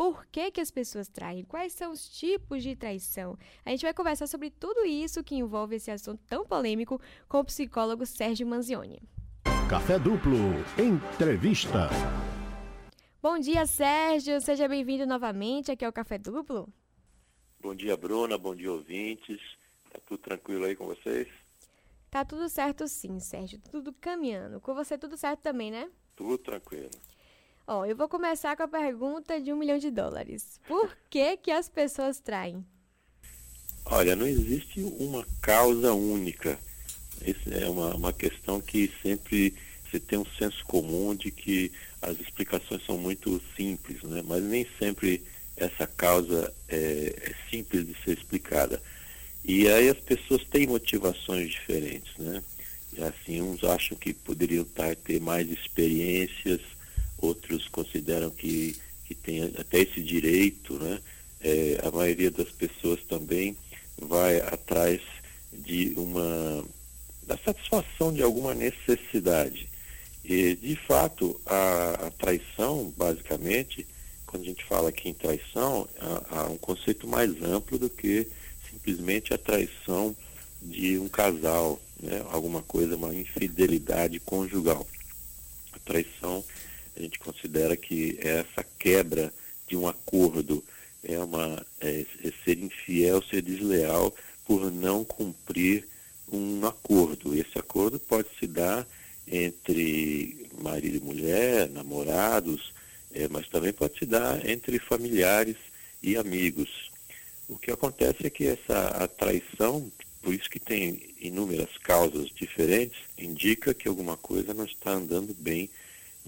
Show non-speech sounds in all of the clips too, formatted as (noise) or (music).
por que, que as pessoas traem, quais são os tipos de traição. A gente vai conversar sobre tudo isso que envolve esse assunto tão polêmico com o psicólogo Sérgio Manzioni. Café Duplo, entrevista. Bom dia, Sérgio. Seja bem-vindo novamente aqui ao Café Duplo. Bom dia, Bruna. Bom dia, ouvintes. Tá tudo tranquilo aí com vocês? Tá tudo certo sim, Sérgio. Tudo caminhando. Com você tudo certo também, né? Tudo tranquilo. Ó, eu vou começar com a pergunta de um milhão de dólares. Por que que as pessoas traem? Olha, não existe uma causa única. Essa é uma, uma questão que sempre se tem um senso comum de que as explicações são muito simples, né? mas nem sempre essa causa é, é simples de ser explicada. E aí as pessoas têm motivações diferentes, né? E assim, uns acham que poderiam ter mais experiências, outros consideram que, que tem até esse direito, né? É, a maioria das pessoas também vai atrás de uma da satisfação de alguma necessidade. E, de fato, a, a traição, basicamente, quando a gente fala aqui em traição, há, há um conceito mais amplo do que simplesmente a traição de um casal, né? alguma coisa, uma infidelidade conjugal. A traição, a gente considera que essa quebra de um acordo, é, uma, é, é ser infiel, ser desleal por não cumprir um acordo. Esse acordo pode se dar entre marido e mulher, namorados, é, mas também pode se dar entre familiares e amigos. O que acontece é que essa traição, por isso que tem inúmeras causas diferentes, indica que alguma coisa não está andando bem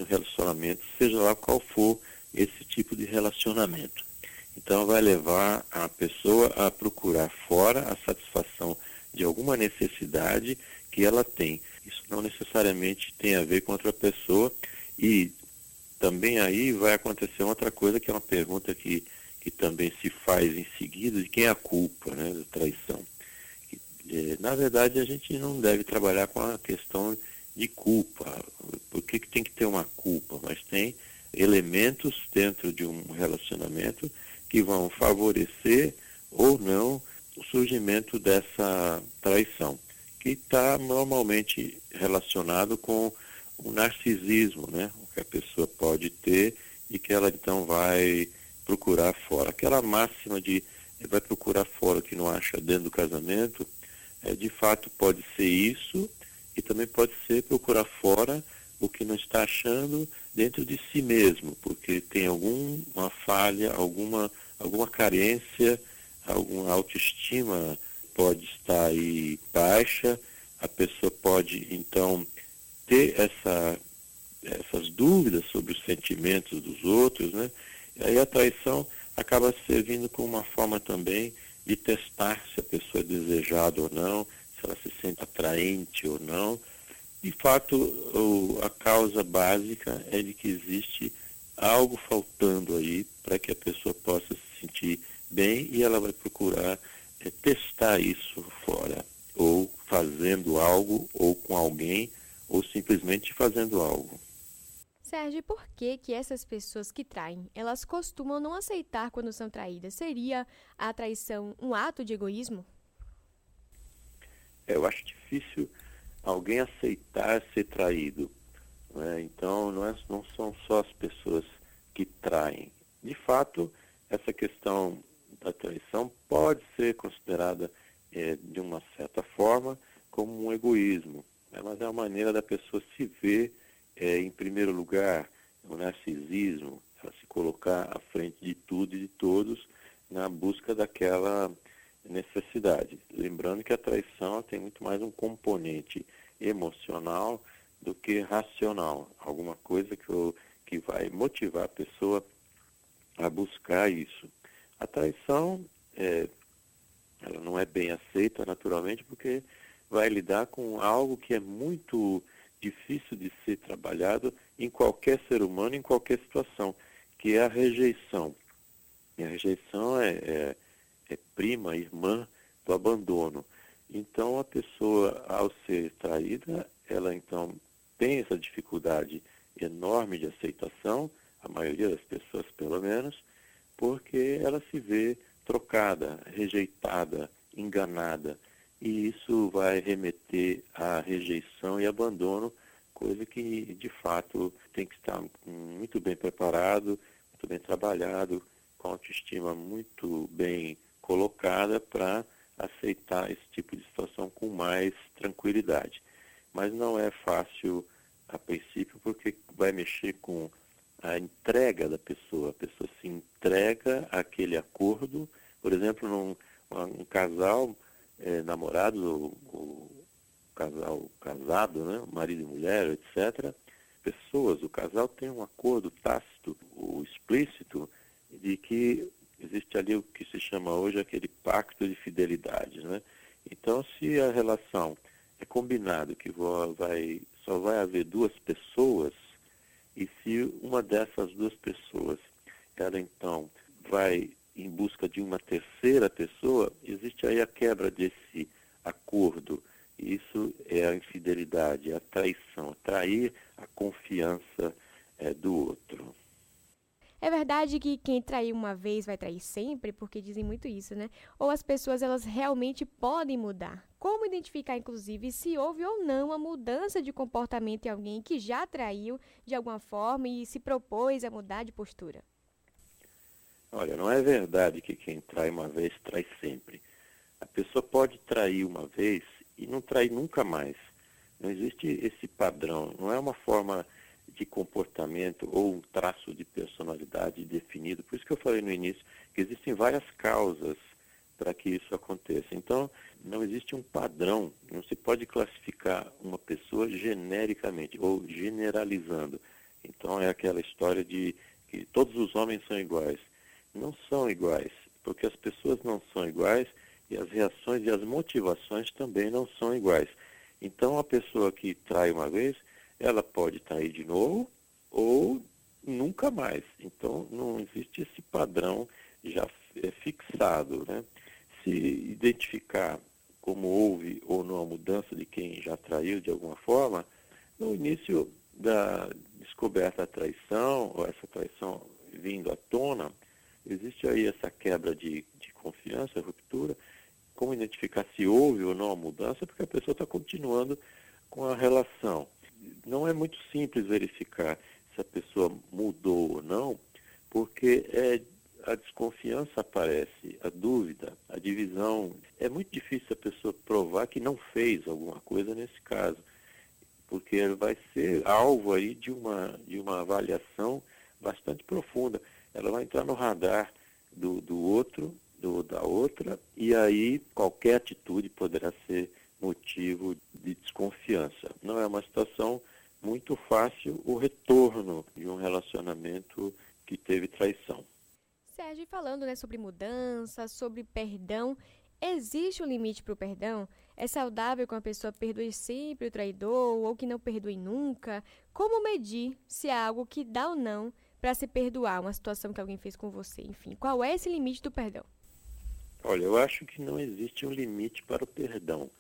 relacionamento, seja lá qual for esse tipo de relacionamento. Então vai levar a pessoa a procurar fora a satisfação de alguma necessidade que ela tem. Isso não necessariamente tem a ver com outra pessoa e também aí vai acontecer outra coisa que é uma pergunta que, que também se faz em seguida de quem é a culpa né, da traição. É, na verdade, a gente não deve trabalhar com a questão de culpa. Por que, que tem que ter uma culpa? Mas tem elementos dentro de um relacionamento que vão favorecer ou não o surgimento dessa traição, que está normalmente relacionado com o narcisismo, né? o que a pessoa pode ter e que ela então vai procurar fora. Aquela máxima de vai procurar fora o que não acha dentro do casamento, é, de fato pode ser isso e também pode ser procurar fora o que não está achando dentro de si mesmo, porque tem alguma falha, alguma, alguma carência alguma autoestima pode estar aí baixa, a pessoa pode então ter essa, essas dúvidas sobre os sentimentos dos outros, né? E aí a traição acaba servindo como uma forma também de testar se a pessoa é desejada ou não, se ela se sente atraente ou não. De fato, o, a causa básica é de que existe algo faltando aí para que a pessoa possa se sentir bem e ela vai procurar é, testar isso fora, ou fazendo algo, ou com alguém, ou simplesmente fazendo algo. Sérgio, por que que essas pessoas que traem, elas costumam não aceitar quando são traídas? Seria a traição um ato de egoísmo? Eu acho difícil alguém aceitar ser traído. Né? Então, não, é, não são só as pessoas que traem. De fato, essa questão da traição pode ser considerada, é, de uma certa forma, como um egoísmo. Né? Mas é uma maneira da pessoa se ver é, em primeiro lugar, o narcisismo, ela se colocar à frente de tudo e de todos na busca daquela necessidade. Lembrando que a traição tem muito mais um componente emocional do que racional, alguma coisa que, eu, que vai motivar a pessoa a buscar isso. A traição, é, ela não é bem aceita naturalmente porque vai lidar com algo que é muito difícil de ser trabalhado em qualquer ser humano, em qualquer situação, que é a rejeição. E a rejeição é, é, é prima, irmã do abandono. Então a pessoa, ao ser traída, ela então tem essa dificuldade enorme de aceitação, a maioria das pessoas pelo menos, porque ela se vê trocada, rejeitada, enganada. E isso vai remeter à rejeição e abandono, coisa que de fato tem que estar muito bem preparado, muito bem trabalhado, com autoestima muito bem colocada para aceitar esse tipo de situação com mais tranquilidade. Mas não é fácil a princípio porque vai mexer com a entrega da pessoa. A pessoa se entrega àquele acordo, por exemplo, num um casal é, namorado, ou, casal casado, né, marido e mulher, etc. Pessoas, o casal tem um acordo tácito, ou explícito, de que existe ali o que se chama hoje aquele pacto de fidelidade, né? Então, se a relação é combinado que vai, só vai haver duas pessoas, e se uma dessas duas pessoas, ela então vai em busca de uma terceira pessoa, existe aí a quebra desse acordo. Isso é a infidelidade, a traição, trair a confiança é, do outro. É verdade que quem traiu uma vez vai trair sempre, porque dizem muito isso, né? Ou as pessoas elas realmente podem mudar? Como identificar, inclusive, se houve ou não a mudança de comportamento em alguém que já traiu de alguma forma e se propôs a mudar de postura? Olha, não é verdade que quem trai uma vez trai sempre. A pessoa pode trair uma vez e não trair nunca mais. Não existe esse padrão. Não é uma forma de comportamento ou um traço de personalidade definido. Por isso que eu falei no início que existem várias causas para que isso aconteça. Então, não existe um padrão, não se pode classificar uma pessoa genericamente ou generalizando. Então, é aquela história de que todos os homens são iguais. Não são iguais, porque as pessoas não são iguais e as reações e as motivações também não são iguais. Então, a pessoa que trai uma vez, ela pode trair de novo ou nunca mais. Então, não existe esse padrão já é, fixado. Né? Se identificar como houve ou não a mudança de quem já traiu de alguma forma, no início da descoberta da traição, ou essa traição vindo à tona, existe aí essa quebra de, de confiança, ruptura. Como identificar se houve ou não a mudança? Porque a pessoa está continuando com a relação não é muito simples verificar se a pessoa mudou ou não, porque é, a desconfiança aparece, a dúvida, a divisão. É muito difícil a pessoa provar que não fez alguma coisa nesse caso, porque vai ser alvo aí de uma, de uma avaliação bastante profunda. Ela vai entrar no radar do, do outro, do, da outra, e aí qualquer atitude poderá ser motivo de desconfiança. Não é uma situação muito fácil o retorno de um relacionamento que teve traição. Sérgio, falando né, sobre mudança, sobre perdão, existe um limite para o perdão? É saudável que uma pessoa perdoe sempre o traidor ou que não perdoe nunca? Como medir se é algo que dá ou não para se perdoar uma situação que alguém fez com você? Enfim, qual é esse limite do perdão? Olha, eu acho que não existe um limite para o perdão.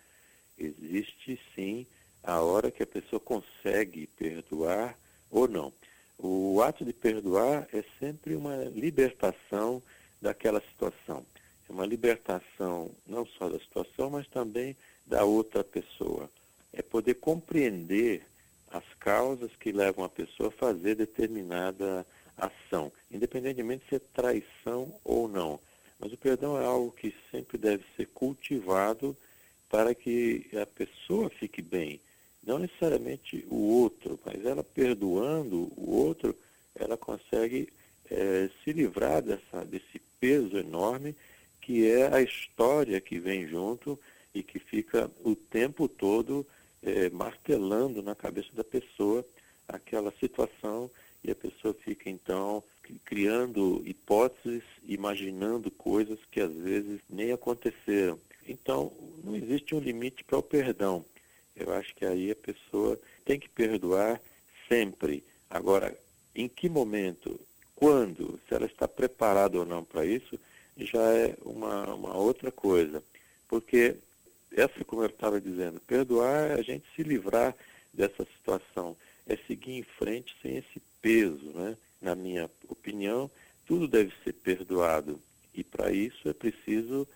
Existe sim a hora que a pessoa consegue perdoar ou não. O ato de perdoar é sempre uma libertação daquela situação. É uma libertação não só da situação, mas também da outra pessoa. É poder compreender as causas que levam a pessoa a fazer determinada ação, independentemente se é traição ou não. Mas o perdão é algo que sempre deve ser cultivado para que a pessoa fique bem. Não necessariamente o outro, mas ela perdoando o outro, ela consegue é, se livrar dessa, desse peso enorme que é a história que vem junto e que fica o tempo todo é, martelando na cabeça da pessoa aquela situação e a pessoa fica então criando hipóteses, imaginando coisas que às vezes nem aconteceram. Então, não existe um limite para o perdão. Eu acho que aí a pessoa tem que perdoar sempre. Agora, em que momento, quando, se ela está preparada ou não para isso, já é uma, uma outra coisa. Porque essa, como eu estava dizendo, perdoar é a gente se livrar dessa situação, é seguir em frente sem esse peso, né? Na minha opinião, tudo deve ser perdoado. E para isso é preciso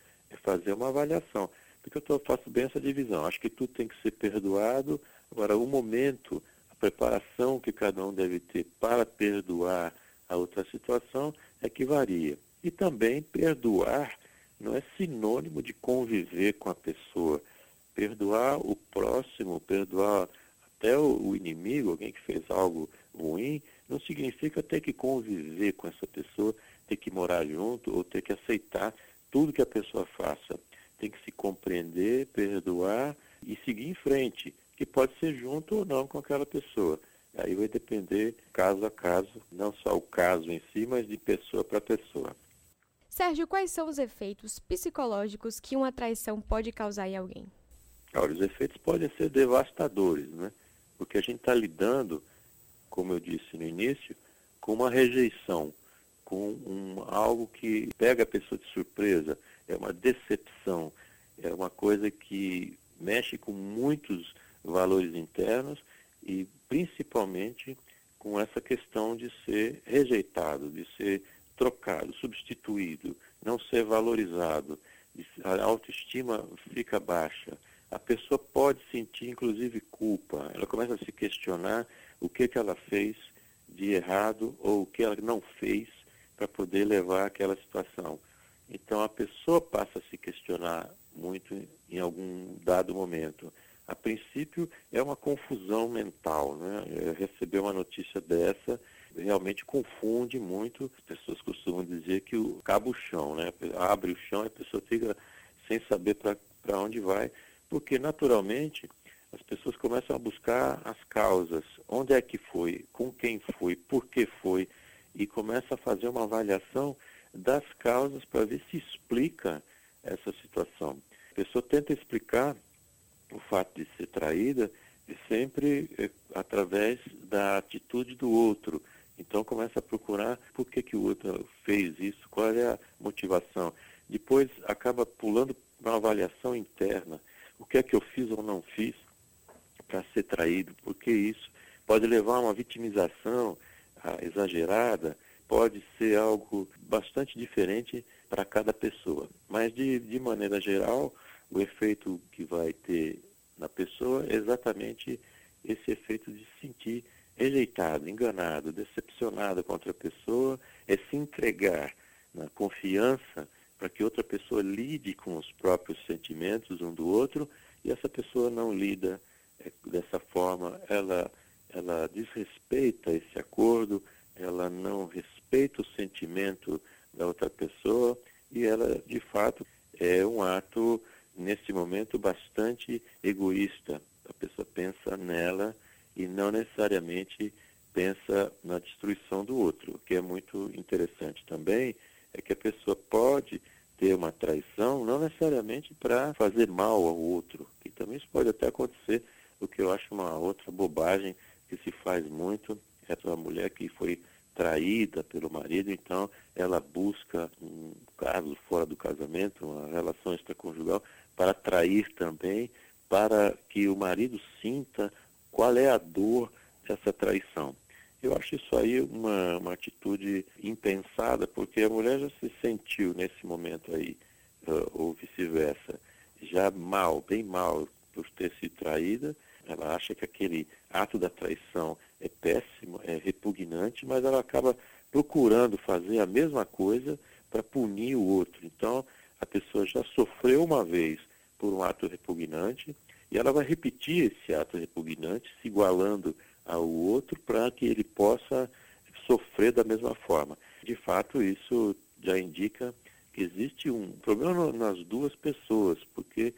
fazer uma avaliação. Porque eu faço bem essa divisão. Acho que tudo tem que ser perdoado. Agora, o momento, a preparação que cada um deve ter para perdoar a outra situação é que varia. E também perdoar não é sinônimo de conviver com a pessoa. Perdoar o próximo, perdoar até o inimigo, alguém que fez algo ruim, não significa ter que conviver com essa pessoa, ter que morar junto ou ter que aceitar tudo que a pessoa faça. Tem que se compreender, perdoar e seguir em frente, que pode ser junto ou não com aquela pessoa. Aí vai depender caso a caso, não só o caso em si, mas de pessoa para pessoa. Sérgio, quais são os efeitos psicológicos que uma traição pode causar em alguém? Olha, os efeitos podem ser devastadores, né? Porque a gente está lidando, como eu disse no início, com uma rejeição, com um, algo que pega a pessoa de surpresa, é uma decepção, é uma coisa que mexe com muitos valores internos e principalmente com essa questão de ser rejeitado, de ser trocado, substituído, não ser valorizado, a autoestima fica baixa. A pessoa pode sentir, inclusive, culpa. Ela começa a se questionar o que, que ela fez de errado ou o que ela não fez para poder levar aquela situação. Então, a pessoa passa a se questionar muito em algum dado momento a princípio é uma confusão mental. Né? Receber uma notícia dessa realmente confunde muito. As pessoas costumam dizer que o cabo chão, né? abre o chão e a pessoa fica sem saber para onde vai, porque naturalmente as pessoas começam a buscar as causas, onde é que foi, com quem foi, por que foi, e começa a fazer uma avaliação das causas para ver se explica essa situação. A pessoa tenta explicar o fato de ser traída é sempre é, através da atitude do outro. Então começa a procurar por que, que o outro fez isso, qual é a motivação. Depois acaba pulando para uma avaliação interna. O que é que eu fiz ou não fiz para ser traído? Por que isso? Pode levar a uma vitimização ah, exagerada, pode ser algo bastante diferente para cada pessoa. Mas de, de maneira geral, o efeito que vai ter na pessoa é exatamente esse efeito de se sentir rejeitado, enganado, decepcionado com outra pessoa, é se entregar na confiança para que outra pessoa lide com os próprios sentimentos um do outro e essa pessoa não lida é, dessa forma, ela, ela desrespeita esse acordo, ela não respeita o sentimento da outra pessoa e ela, de fato, é um ato nesse momento, bastante egoísta. A pessoa pensa nela e não necessariamente pensa na destruição do outro. O que é muito interessante também é que a pessoa pode ter uma traição, não necessariamente para fazer mal ao outro, que também isso pode até acontecer, o que eu acho uma outra bobagem que se faz muito, é a mulher que foi traída pelo marido, então ela busca um caso fora do casamento, uma relação extraconjugal, para atrair também, para que o marido sinta qual é a dor dessa traição. Eu acho isso aí uma, uma atitude impensada, porque a mulher já se sentiu nesse momento aí, uh, ou vice-versa, já mal, bem mal por ter sido traída. Ela acha que aquele ato da traição é péssimo, é repugnante, mas ela acaba procurando fazer a mesma coisa para punir o outro. Então, a pessoa já sofreu uma vez por um ato repugnante e ela vai repetir esse ato repugnante, se igualando ao outro para que ele possa sofrer da mesma forma. De fato, isso já indica que existe um problema nas duas pessoas, porque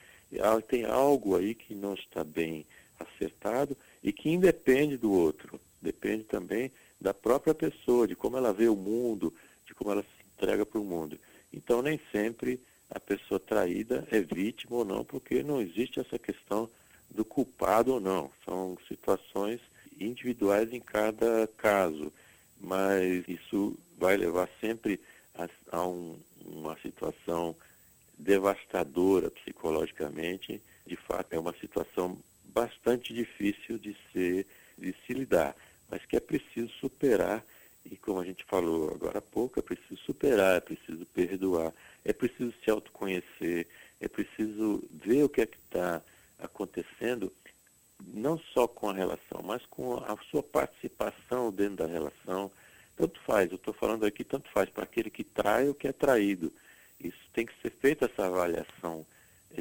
tem algo aí que não está bem acertado e que independe do outro, depende também da própria pessoa, de como ela vê o mundo, de como ela se entrega para o mundo. Então, nem sempre a pessoa traída é vítima ou não, porque não existe essa questão do culpado ou não. São situações individuais em cada caso, mas isso vai levar sempre a, a um, uma situação devastadora psicologicamente. De fato, é uma situação bastante difícil de, ser, de se lidar, mas que é preciso superar e, como a gente falou agora há pouco, é preciso superar, é preciso perdoar, é preciso se autoconhecer, é preciso ver o que é que está acontecendo, não só com a relação, mas com a sua participação dentro da relação. Tanto faz, eu estou falando aqui, tanto faz para aquele que trai ou que é traído. Isso tem que ser feita essa avaliação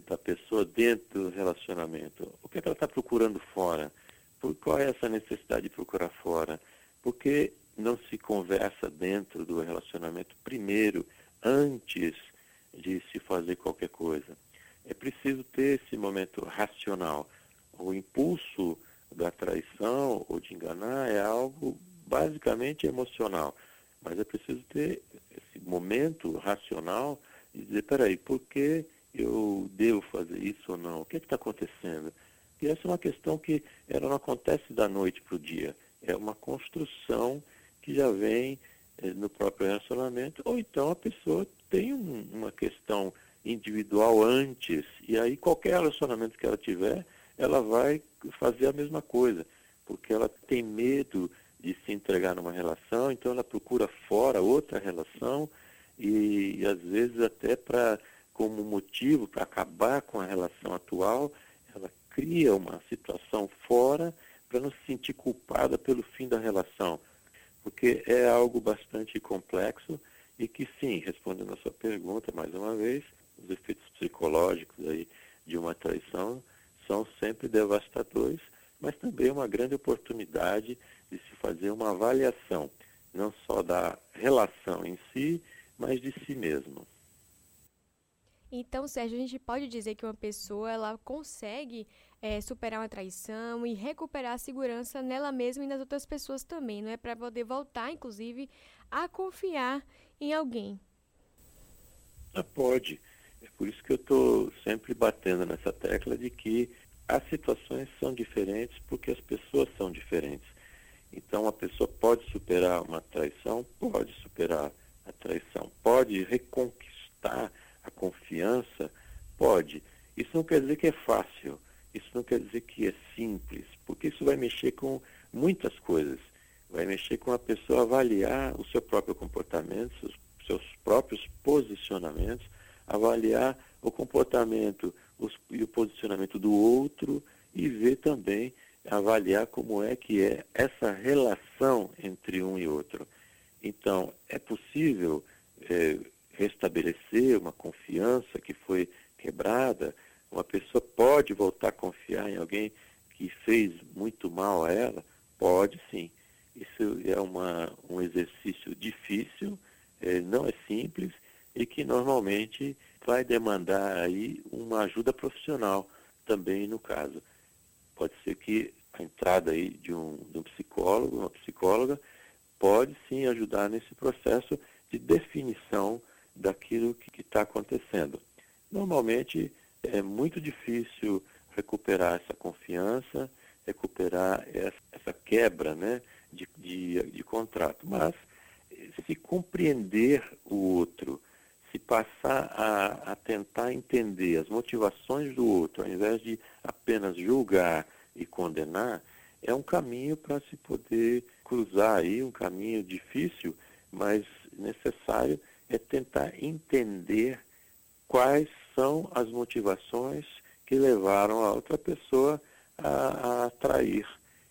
da pessoa dentro do relacionamento. O que, é que ela está procurando fora? Por qual é essa necessidade de procurar fora? Porque não se conversa dentro do relacionamento primeiro, antes de se fazer qualquer coisa. É preciso ter esse momento racional. O impulso da traição ou de enganar é algo basicamente emocional, mas é preciso ter esse momento racional e dizer, peraí, por que eu devo fazer isso ou não? O que é está acontecendo? E essa é uma questão que ela não acontece da noite para o dia. É uma construção que já vem eh, no próprio relacionamento, ou então a pessoa tem um, uma questão individual antes, e aí qualquer relacionamento que ela tiver, ela vai fazer a mesma coisa, porque ela tem medo de se entregar numa relação, então ela procura fora outra relação, e, e às vezes até para como motivo para acabar com a relação atual, ela cria uma situação fora para não se sentir culpada pelo fim da relação porque é algo bastante complexo e que sim, respondendo a sua pergunta mais uma vez, os efeitos psicológicos aí de uma traição são sempre devastadores, mas também uma grande oportunidade de se fazer uma avaliação, não só da relação em si, mas de si mesmo. Então, Sérgio, a gente pode dizer que uma pessoa ela consegue é, superar uma traição e recuperar a segurança nela mesma e nas outras pessoas também, não é? Para poder voltar, inclusive, a confiar em alguém. Ah, pode. É por isso que eu estou sempre batendo nessa tecla de que as situações são diferentes porque as pessoas são diferentes. Então, a pessoa pode superar uma traição, pode superar a traição, pode reconquistar a confiança, pode. Isso não quer dizer que é fácil. Isso não quer dizer que é simples, porque isso vai mexer com muitas coisas. Vai mexer com a pessoa avaliar o seu próprio comportamento, seus, seus próprios posicionamentos, avaliar o comportamento os, e o posicionamento do outro e ver também, avaliar como é que é essa relação entre um e outro. Então, é possível é, restabelecer uma confiança que foi quebrada, uma pessoa pode voltar a confiar em alguém que fez muito mal a ela? Pode sim. Isso é uma, um exercício difícil, é, não é simples e que normalmente vai demandar aí uma ajuda profissional também no caso. Pode ser que a entrada aí de um, de um psicólogo, uma psicóloga, pode sim ajudar nesse processo de definição daquilo que está acontecendo. Normalmente é muito difícil recuperar essa confiança, recuperar essa, essa quebra né, de, de, de contrato. Mas se compreender o outro, se passar a, a, tentar entender as motivações do outro, ao invés de apenas julgar e condenar, é um caminho para se poder cruzar aí, um caminho difícil, mas necessário, é tentar entender quais são as motivações que levaram a outra pessoa a, a trair.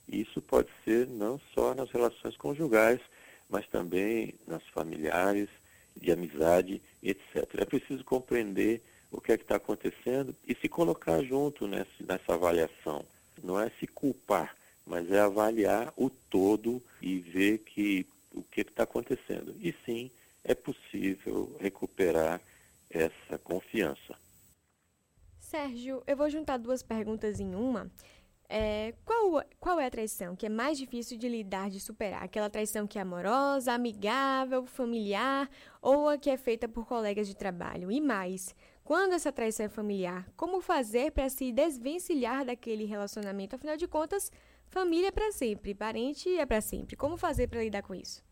Isso pode ser não só nas relações conjugais, mas também nas familiares, de amizade, etc. É preciso compreender o que é que está acontecendo e se colocar junto nessa, nessa avaliação. Não é se culpar, mas é avaliar o todo e ver que o que está acontecendo. E sim, é possível recuperar essa confiança. Sérgio, eu vou juntar duas perguntas em uma. É, qual, qual é a traição que é mais difícil de lidar, de superar? Aquela traição que é amorosa, amigável, familiar ou a que é feita por colegas de trabalho? E mais, quando essa traição é familiar, como fazer para se desvencilhar daquele relacionamento? Afinal de contas, família é para sempre, parente é para sempre. Como fazer para lidar com isso?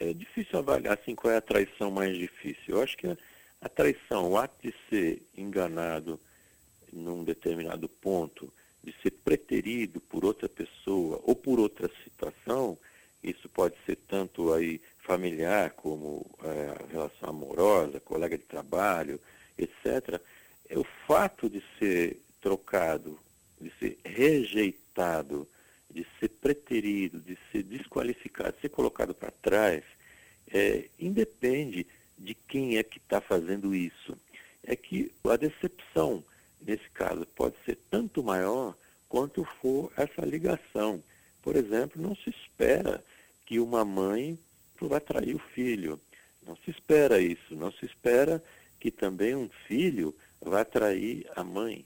É difícil avaliar assim qual é a traição mais difícil. Eu acho que a traição, o ato de ser enganado num determinado ponto, de ser preterido por outra pessoa ou por outra situação, Isso pode ser tanto aí familiar como é, relação amorosa, colega de trabalho, etc. É o fato de ser trocado, de ser rejeitado, de ser preterido, de ser desqualificado, de ser colocado para trás, é que está fazendo isso. É que a decepção, nesse caso, pode ser tanto maior quanto for essa ligação. Por exemplo, não se espera que uma mãe vá trair o filho. Não se espera isso. Não se espera que também um filho vá trair a mãe.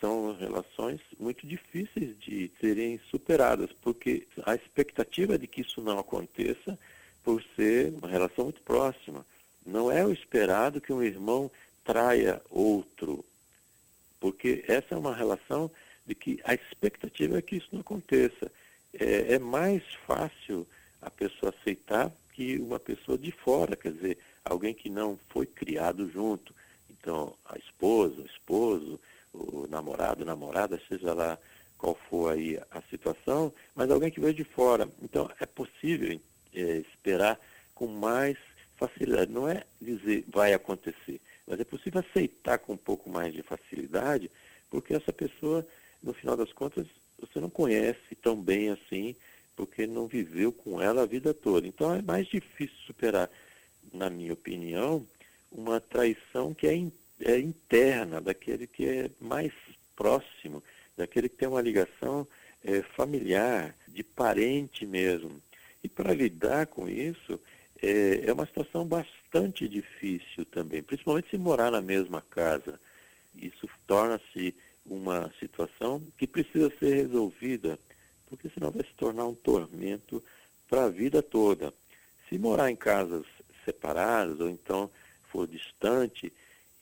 São relações muito difíceis de serem superadas, porque a expectativa de que isso não aconteça por ser uma relação muito próxima. Não é o esperado que um irmão traia outro, porque essa é uma relação de que a expectativa é que isso não aconteça. É, é mais fácil a pessoa aceitar que uma pessoa de fora, quer dizer, alguém que não foi criado junto. Então, a esposa, o esposo, o namorado, namorada, seja lá qual for aí a situação, mas alguém que veio de fora. Então, é possível é, esperar com mais facilidade. Não é dizer vai acontecer, mas é possível aceitar com um pouco mais de facilidade, porque essa pessoa, no final das contas, você não conhece tão bem assim, porque não viveu com ela a vida toda. Então é mais difícil superar, na minha opinião, uma traição que é, in, é interna, daquele que é mais próximo, daquele que tem uma ligação é, familiar, de parente mesmo. E para lidar com isso, é, é uma situação bastante difícil também, principalmente se morar na mesma casa. Isso torna-se uma situação que precisa ser resolvida, porque senão vai se tornar um tormento para a vida toda. Se morar em casas separadas ou então for distante,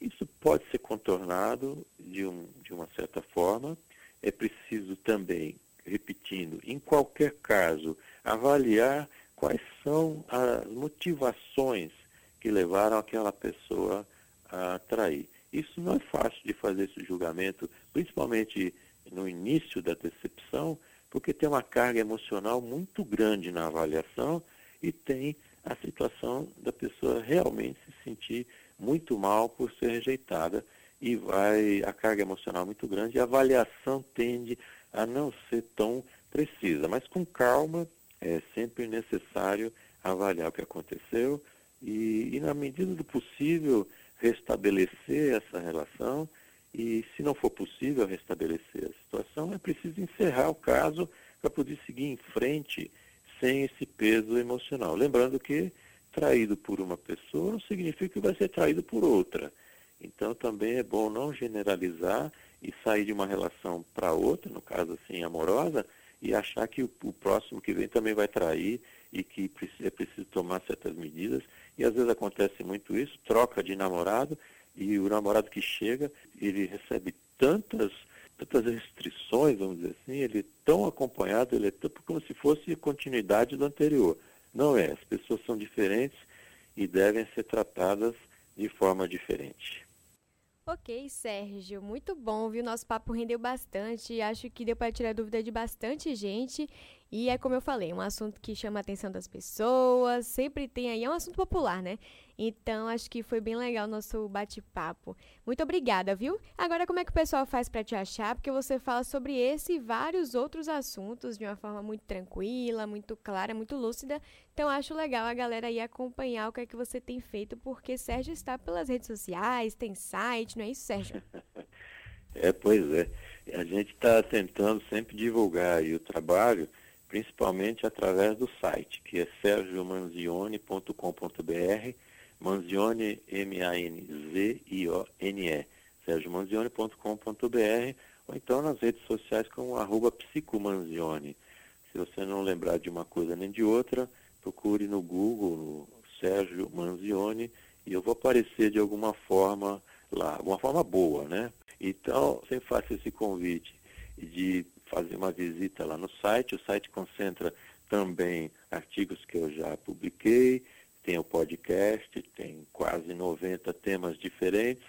isso pode ser contornado de, um, de uma certa forma. É preciso também, repetindo, em qualquer caso, avaliar quais são as motivações que levaram aquela pessoa a trair. Isso não é fácil de fazer esse julgamento, principalmente no início da decepção, porque tem uma carga emocional muito grande na avaliação e tem a situação da pessoa realmente se sentir muito mal por ser rejeitada e vai a carga emocional muito grande e a avaliação tende a não ser tão precisa, mas com calma é sempre necessário avaliar o que aconteceu e, e, na medida do possível, restabelecer essa relação. E, se não for possível restabelecer a situação, é preciso encerrar o caso para poder seguir em frente sem esse peso emocional. Lembrando que traído por uma pessoa não significa que vai ser traído por outra. Então, também é bom não generalizar e sair de uma relação para outra, no caso assim, amorosa, e achar que o, o, próximo que vem também vai trair e que é preciso tomar certas medidas. E às vezes acontece muito isso, troca de namorado e o namorado que chega, ele recebe tantas tantas restrições, vamos dizer assim, ele é tão acompanhado, ele é tão, como se fosse continuidade do anterior. Não é, as pessoas são diferentes e devem ser tratadas de forma diferente. Ok, Sérgio, muito bom, viu? Nosso papo rendeu bastante, acho que deu para tirar dúvida de bastante gente. E é como eu falei, um assunto que chama a atenção das pessoas, sempre tem aí, é um assunto popular, né? Então, acho que foi bem legal o nosso bate-papo. Muito obrigada, viu? Agora, como é que o pessoal faz para te achar? Porque você fala sobre esse e vários outros assuntos de uma forma muito tranquila, muito clara, muito lúcida. Então, acho legal a galera aí acompanhar o que é que você tem feito, porque Sérgio está pelas redes sociais, tem site, não é isso, Sérgio? (laughs) É, pois é. A gente está tentando sempre divulgar o trabalho, principalmente através do site, que é sergiomanzione.com.br Manzione, M-A-N-Z-I-O-N-E, sergiomanzione.com.br ou então nas redes sociais como arroba psicomanzione. Se você não lembrar de uma coisa nem de outra, procure no Google, Sérgio Manzione, e eu vou aparecer de alguma forma lá, alguma forma boa, né? Então, sempre faço esse convite de fazer uma visita lá no site. O site concentra também artigos que eu já publiquei, tem o podcast, tem quase 90 temas diferentes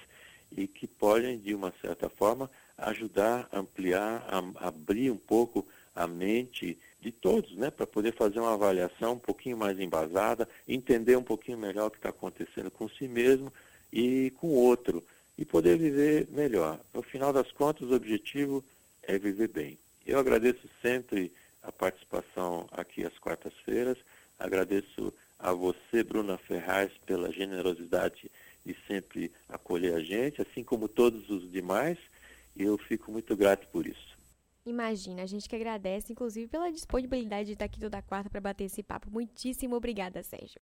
e que podem, de uma certa forma, ajudar ampliar, a abrir um pouco a mente de todos, né, para poder fazer uma avaliação um pouquinho mais embasada, entender um pouquinho melhor o que está acontecendo com si mesmo e com o outro, e poder viver melhor. No final das contas, o objetivo é viver bem. Eu agradeço sempre a participação aqui às quartas-feiras, agradeço a você, Bruna Ferraz, pela generosidade de sempre acolher a gente, assim como todos os demais, e eu fico muito grato por isso. Imagina, a gente que agradece, inclusive, pela disponibilidade de estar aqui toda quarta para bater esse papo. Muitíssimo obrigada, Sérgio.